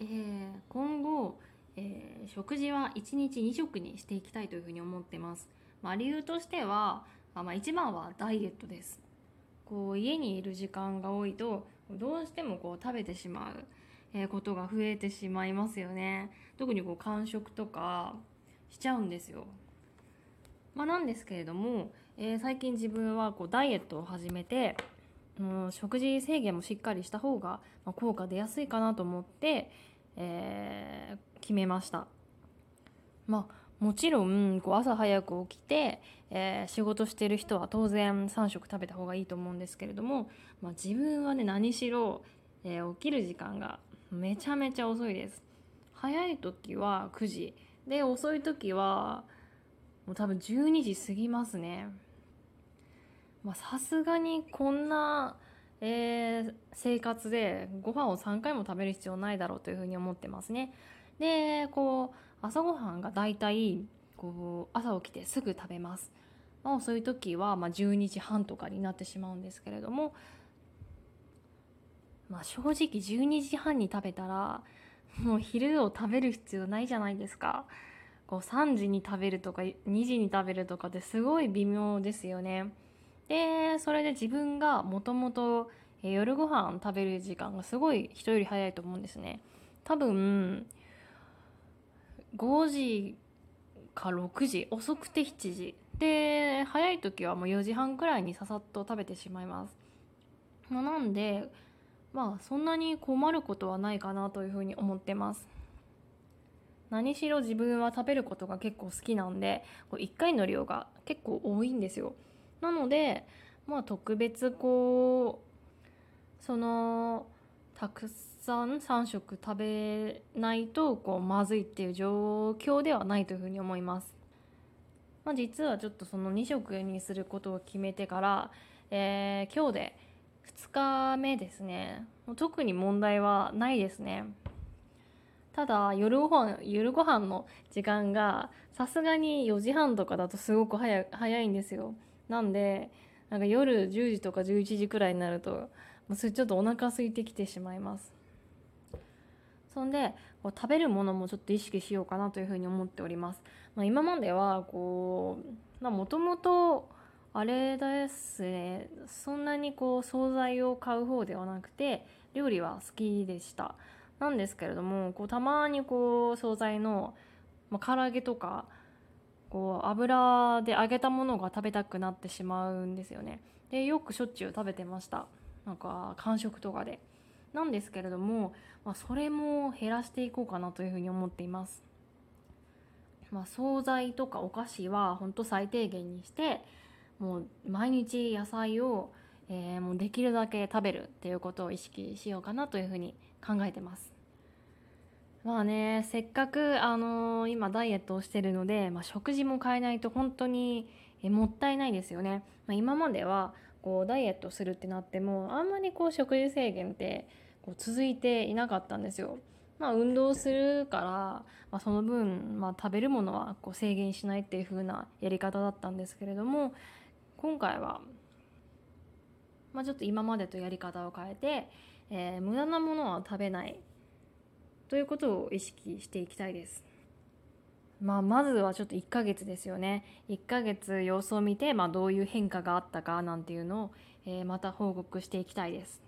え、今後え食事は1日2食にしていきたいというふうに思ってます。まあ、理由としては、まあ、一番はダイエットです。こう家にいる時間が多いとどうしてもこう食べてしまう、えことが増えてしまいますよね。特にこう間食とかしちゃうんですよ。まあ、なんですけれども、えー、最近自分はこうダイエットを始めて、う、食事制限もしっかりした方が、ま、効果出やすいかなと思って、えー、決めました。まあもちろんこう朝早く起きて、えー、仕事してる人は当然3食食べた方がいいと思うんですけれども、まあ、自分はね何しろ、えー、起きる時間がめちゃめちゃ遅いです。早い時は9時。で遅い時はもう多分12時過ぎますね。さすがにこんな、えー、生活でご飯を3回も食べる必要ないだろうというふうに思ってますね。でこう朝ごはんがだいたいこう朝起きてすぐ食べます、まあ、そういう時はま12時半とかになってしまうんですけれども、まあ、正直12時半に食べたらもう昼を食べる必要ないじゃないですか。こう3時に食べるとか2時に食べるとかってすごい微妙ですよね。でそれで自分がもともと夜ご飯食べる時間がすごい人より早いと思うんですね。多分5時か6時遅くて7時。で早い時はもう4時半くらいにささっと食べてしまいます、まあ、なんでまあそんなに困ることはないかなというふうに思ってます。何しろ自分は食べることが結構好きなんで1回の量が結構多いんですよ。なのでまあ特別こうそのたくさん3食食べないとこうまずいっていう状況ではないというふうに思います。まあ、実はちょっとその2食にすることを決めてから、えー、今日で2日目ですね。特に問題はないですね。ただ夜ご飯夜ご飯の時間がさすがに4時半とかだとすごく早いんですよ。なんでなんか夜10時とか11時くらいになるとそれちょっとお腹空いてきてしまいます。そんでこう食べるものもちょっと意識しようかなというふうに思っております、まあ、今まではこうもともとあれですねそんなにこう惣菜を買う方ではなくて料理は好きでした。なんですけれどもこうたまにこう惣菜の、まあ、唐揚げとかこう油で揚げたものが食べたくなってしまうんですよねでよくしょっちゅう食べてましたなんか間食とかでなんですけれども、まあ、それも減らしていこうかなというふうに思っています。まあ、惣菜とかお菓子は本当最低限にしてもう毎日野菜を、えー、もうできるだけ食べるっていうことを意識しようかなというふうに考えてます。まあねせっかく、あのー、今ダイエットをしてるので、まあ、食事も変えないと本当にえもったいないですよね。まあ、今まではこうダイエットするってなってもあんまりこう食事制限ってこう続いていなかったんですよ。まあ、運動するから、まあ、その分、まあ、食べるものはこう制限しないっていう風なやり方だったんですけれども今回は、まあ、ちょっと今までとやり方を変えて、えー、無駄なものは食べないということを意識していきたいです。まあ、まずはちょっと1ヶ月ですよね1ヶ月様子を見て、まあ、どういう変化があったかなんていうのを、えー、また報告していきたいです